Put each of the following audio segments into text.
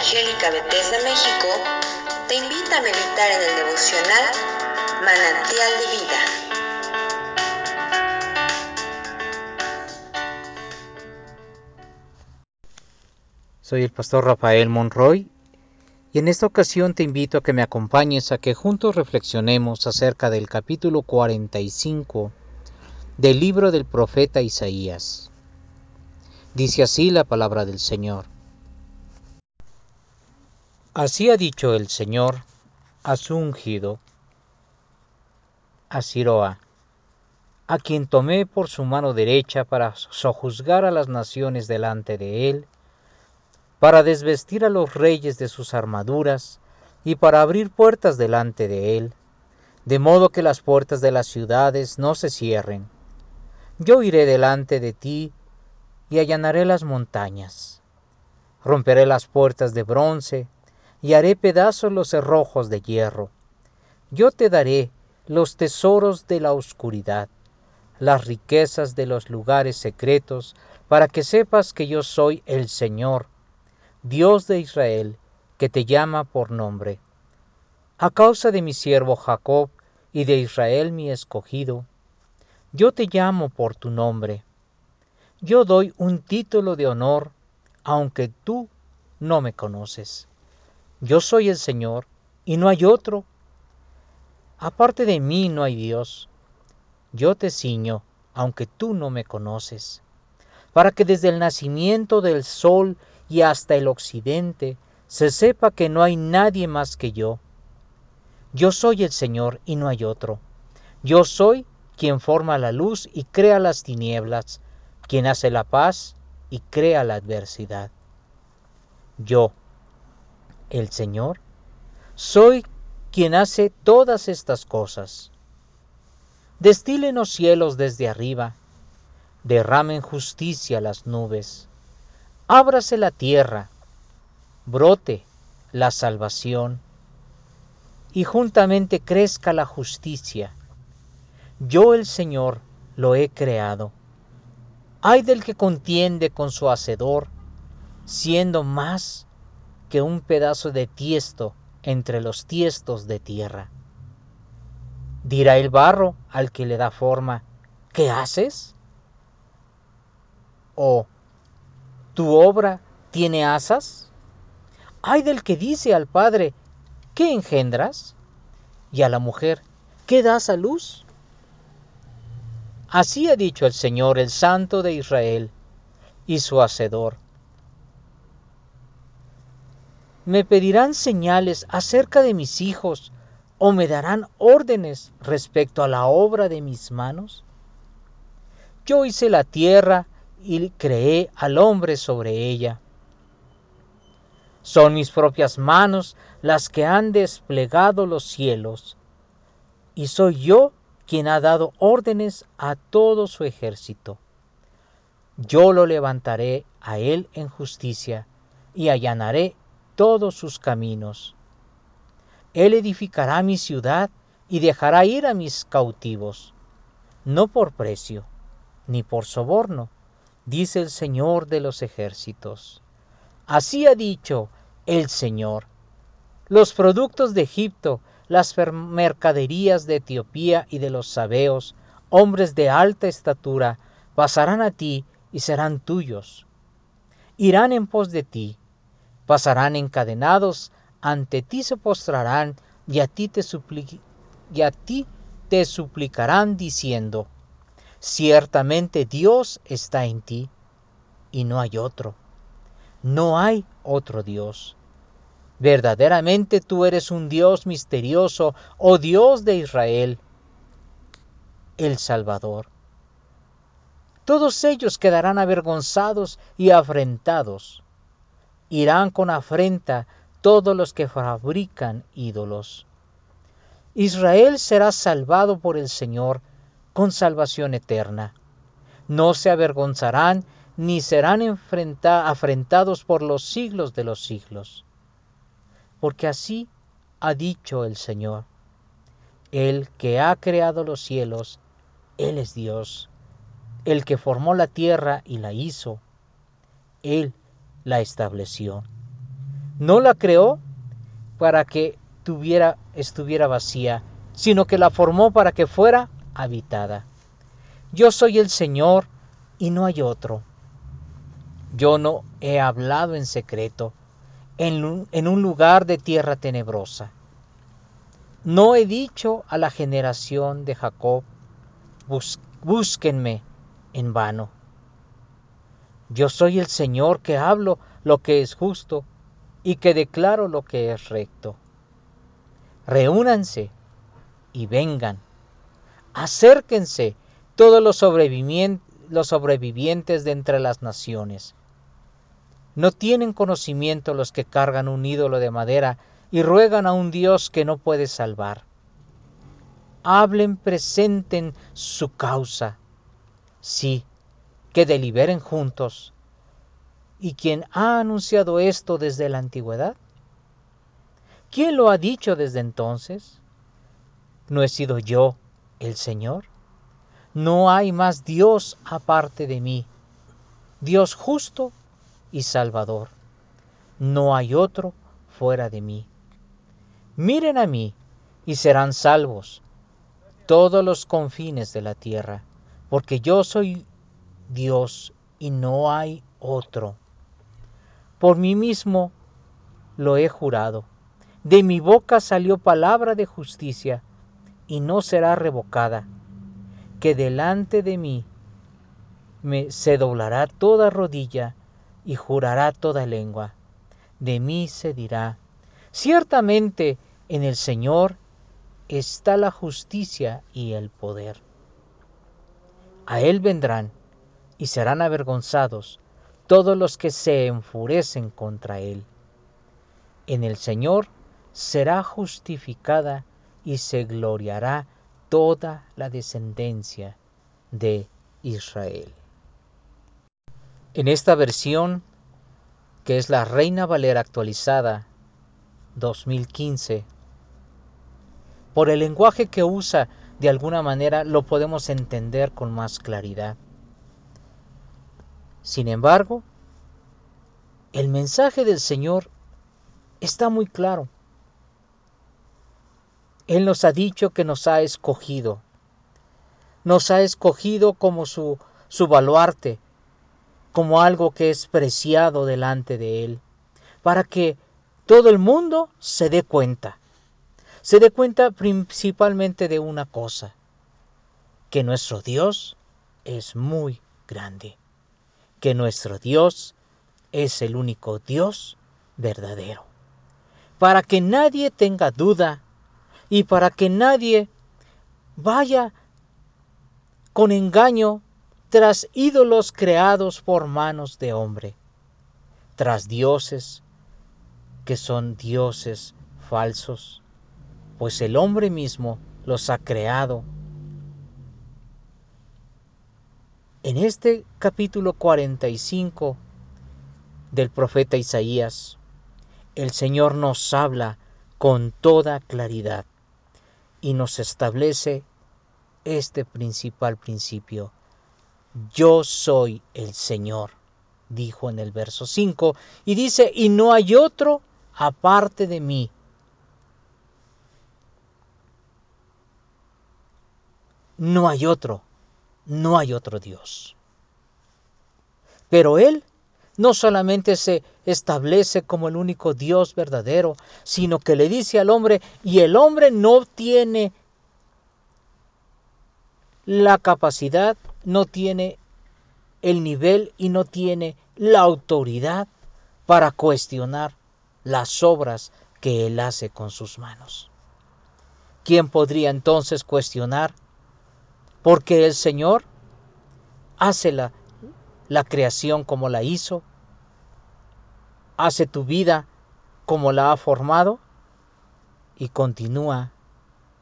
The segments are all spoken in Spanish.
Evangélica Bethesda México te invita a meditar en el devocional Manantial de Vida. Soy el pastor Rafael Monroy y en esta ocasión te invito a que me acompañes a que juntos reflexionemos acerca del capítulo 45 del libro del profeta Isaías. Dice así la palabra del Señor. Así ha dicho el Señor a su ungido, a Siroa, a quien tomé por su mano derecha para sojuzgar a las naciones delante de él, para desvestir a los reyes de sus armaduras y para abrir puertas delante de él, de modo que las puertas de las ciudades no se cierren. Yo iré delante de ti y allanaré las montañas. Romperé las puertas de bronce y haré pedazos los cerrojos de hierro. Yo te daré los tesoros de la oscuridad, las riquezas de los lugares secretos, para que sepas que yo soy el Señor, Dios de Israel, que te llama por nombre. A causa de mi siervo Jacob y de Israel mi escogido, yo te llamo por tu nombre. Yo doy un título de honor, aunque tú no me conoces. Yo soy el Señor y no hay otro. Aparte de mí no hay Dios. Yo te ciño, aunque tú no me conoces, para que desde el nacimiento del sol y hasta el occidente se sepa que no hay nadie más que yo. Yo soy el Señor y no hay otro. Yo soy quien forma la luz y crea las tinieblas, quien hace la paz y crea la adversidad. Yo, el Señor, soy quien hace todas estas cosas. Destilen los cielos desde arriba, derramen justicia las nubes, ábrase la tierra, brote la salvación, y juntamente crezca la justicia. Yo el Señor lo he creado. Ay del que contiende con su hacedor, siendo más que un pedazo de tiesto entre los tiestos de tierra. Dirá el barro al que le da forma, ¿qué haces? ¿O tu obra tiene asas? Ay del que dice al padre, ¿qué engendras? Y a la mujer, ¿qué das a luz? Así ha dicho el Señor, el Santo de Israel, y su Hacedor me pedirán señales acerca de mis hijos o me darán órdenes respecto a la obra de mis manos? Yo hice la tierra y creé al hombre sobre ella. Son mis propias manos las que han desplegado los cielos, y soy yo quien ha dado órdenes a todo su ejército. Yo lo levantaré a él en justicia y allanaré todos sus caminos. Él edificará mi ciudad y dejará ir a mis cautivos, no por precio, ni por soborno, dice el Señor de los ejércitos. Así ha dicho el Señor. Los productos de Egipto, las mercaderías de Etiopía y de los sabeos, hombres de alta estatura, pasarán a ti y serán tuyos. Irán en pos de ti, pasarán encadenados, ante ti se postrarán y a ti te, suplicarán diciendo, ciertamente Dios está en ti y no hay otro. No hay otro Dios. Verdaderamente tú eres un Dios misterioso, oh Dios de Israel, el Salvador. Todos ellos quedarán avergonzados y afrentados irán con afrenta todos los que fabrican ídolos. Israel será salvado por el Señor con salvación eterna. No se avergonzarán ni serán afrentados por los siglos de los siglos. Porque así ha dicho el Señor. El que ha creado los cielos, Él es Dios. El que formó la tierra y la hizo, Él la estableció. No la creó para que tuviera, estuviera vacía, sino que la formó para que fuera habitada. Yo soy el Señor y no hay otro. Yo no he hablado en secreto, en un, en un lugar de tierra tenebrosa. No he dicho a la generación de Jacob, búsquenme en vano. Yo soy el Señor que hablo lo que es justo y que declaro lo que es recto. Reúnanse y vengan. Acérquense todos los sobrevivientes, de entre las naciones. No tienen conocimiento los que cargan un ídolo de madera y ruegan a un Dios que no puede salvar. Hablen, presenten su causa. Sí, que deliberen juntos. ¿Y quién ha anunciado esto desde la antigüedad? ¿Quién lo ha dicho desde entonces? ¿No he sido yo el Señor? No hay más Dios aparte de mí, Dios justo y salvador. No hay otro fuera de mí. Miren a mí y serán salvos todos los confines de la tierra, porque yo soy Dios y no hay otro. Por mí mismo lo he jurado. De mi boca salió palabra de justicia y no será revocada, que delante de mí me se doblará toda rodilla y jurará toda lengua. De mí se dirá, ciertamente en el Señor está la justicia y el poder. A Él vendrán y serán avergonzados todos los que se enfurecen contra Él. En el Señor será justificada y se gloriará toda la descendencia de Israel. En esta versión, que es la Reina Valera actualizada 2015, por el lenguaje que usa, de alguna manera lo podemos entender con más claridad. Sin embargo, el mensaje del Señor está muy claro. Él nos ha dicho que nos ha escogido. Nos ha escogido como su, su baluarte, como algo que es preciado delante de Él, para que todo el mundo se dé cuenta. Se dé cuenta principalmente de una cosa, que nuestro Dios es muy grande que nuestro Dios es el único Dios verdadero. Para que nadie tenga duda y para que nadie vaya con engaño tras ídolos creados por manos de hombre, tras dioses que son dioses falsos, pues el hombre mismo los ha creado En este capítulo 45 del profeta Isaías, el Señor nos habla con toda claridad y nos establece este principal principio. Yo soy el Señor, dijo en el verso 5, y dice, y no hay otro aparte de mí. No hay otro no hay otro Dios. Pero Él no solamente se establece como el único Dios verdadero, sino que le dice al hombre, y el hombre no tiene la capacidad, no tiene el nivel y no tiene la autoridad para cuestionar las obras que Él hace con sus manos. ¿Quién podría entonces cuestionar porque el Señor hace la, la creación como la hizo, hace tu vida como la ha formado y continúa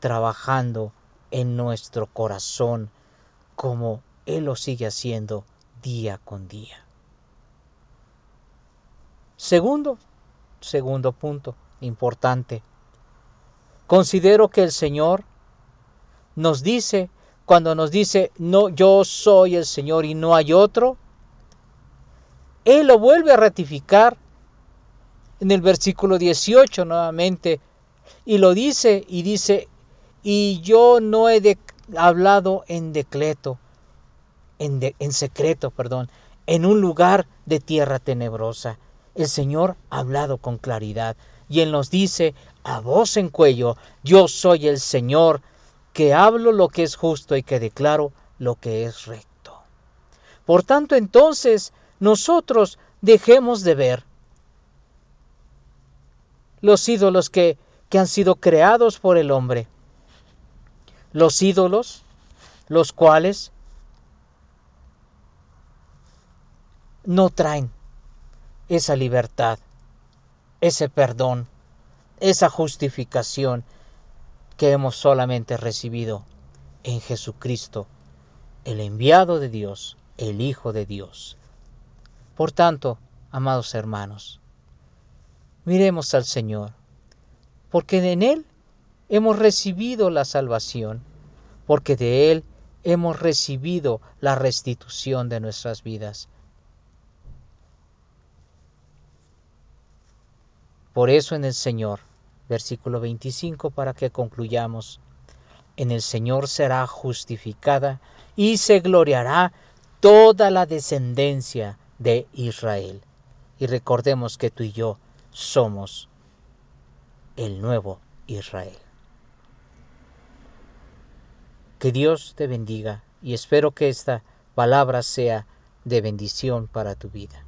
trabajando en nuestro corazón como Él lo sigue haciendo día con día. Segundo, segundo punto importante. Considero que el Señor nos dice cuando nos dice, no, yo soy el Señor y no hay otro, Él lo vuelve a ratificar en el versículo 18 nuevamente, y lo dice, y dice, y yo no he hablado en decreto, en, en secreto, perdón, en un lugar de tierra tenebrosa. El Señor ha hablado con claridad y Él nos dice a voz en cuello, yo soy el Señor que hablo lo que es justo y que declaro lo que es recto. Por tanto, entonces, nosotros dejemos de ver los ídolos que, que han sido creados por el hombre. Los ídolos, los cuales no traen esa libertad, ese perdón, esa justificación que hemos solamente recibido en Jesucristo, el enviado de Dios, el Hijo de Dios. Por tanto, amados hermanos, miremos al Señor, porque en Él hemos recibido la salvación, porque de Él hemos recibido la restitución de nuestras vidas. Por eso en el Señor, versículo 25 para que concluyamos, en el Señor será justificada y se gloriará toda la descendencia de Israel. Y recordemos que tú y yo somos el nuevo Israel. Que Dios te bendiga y espero que esta palabra sea de bendición para tu vida.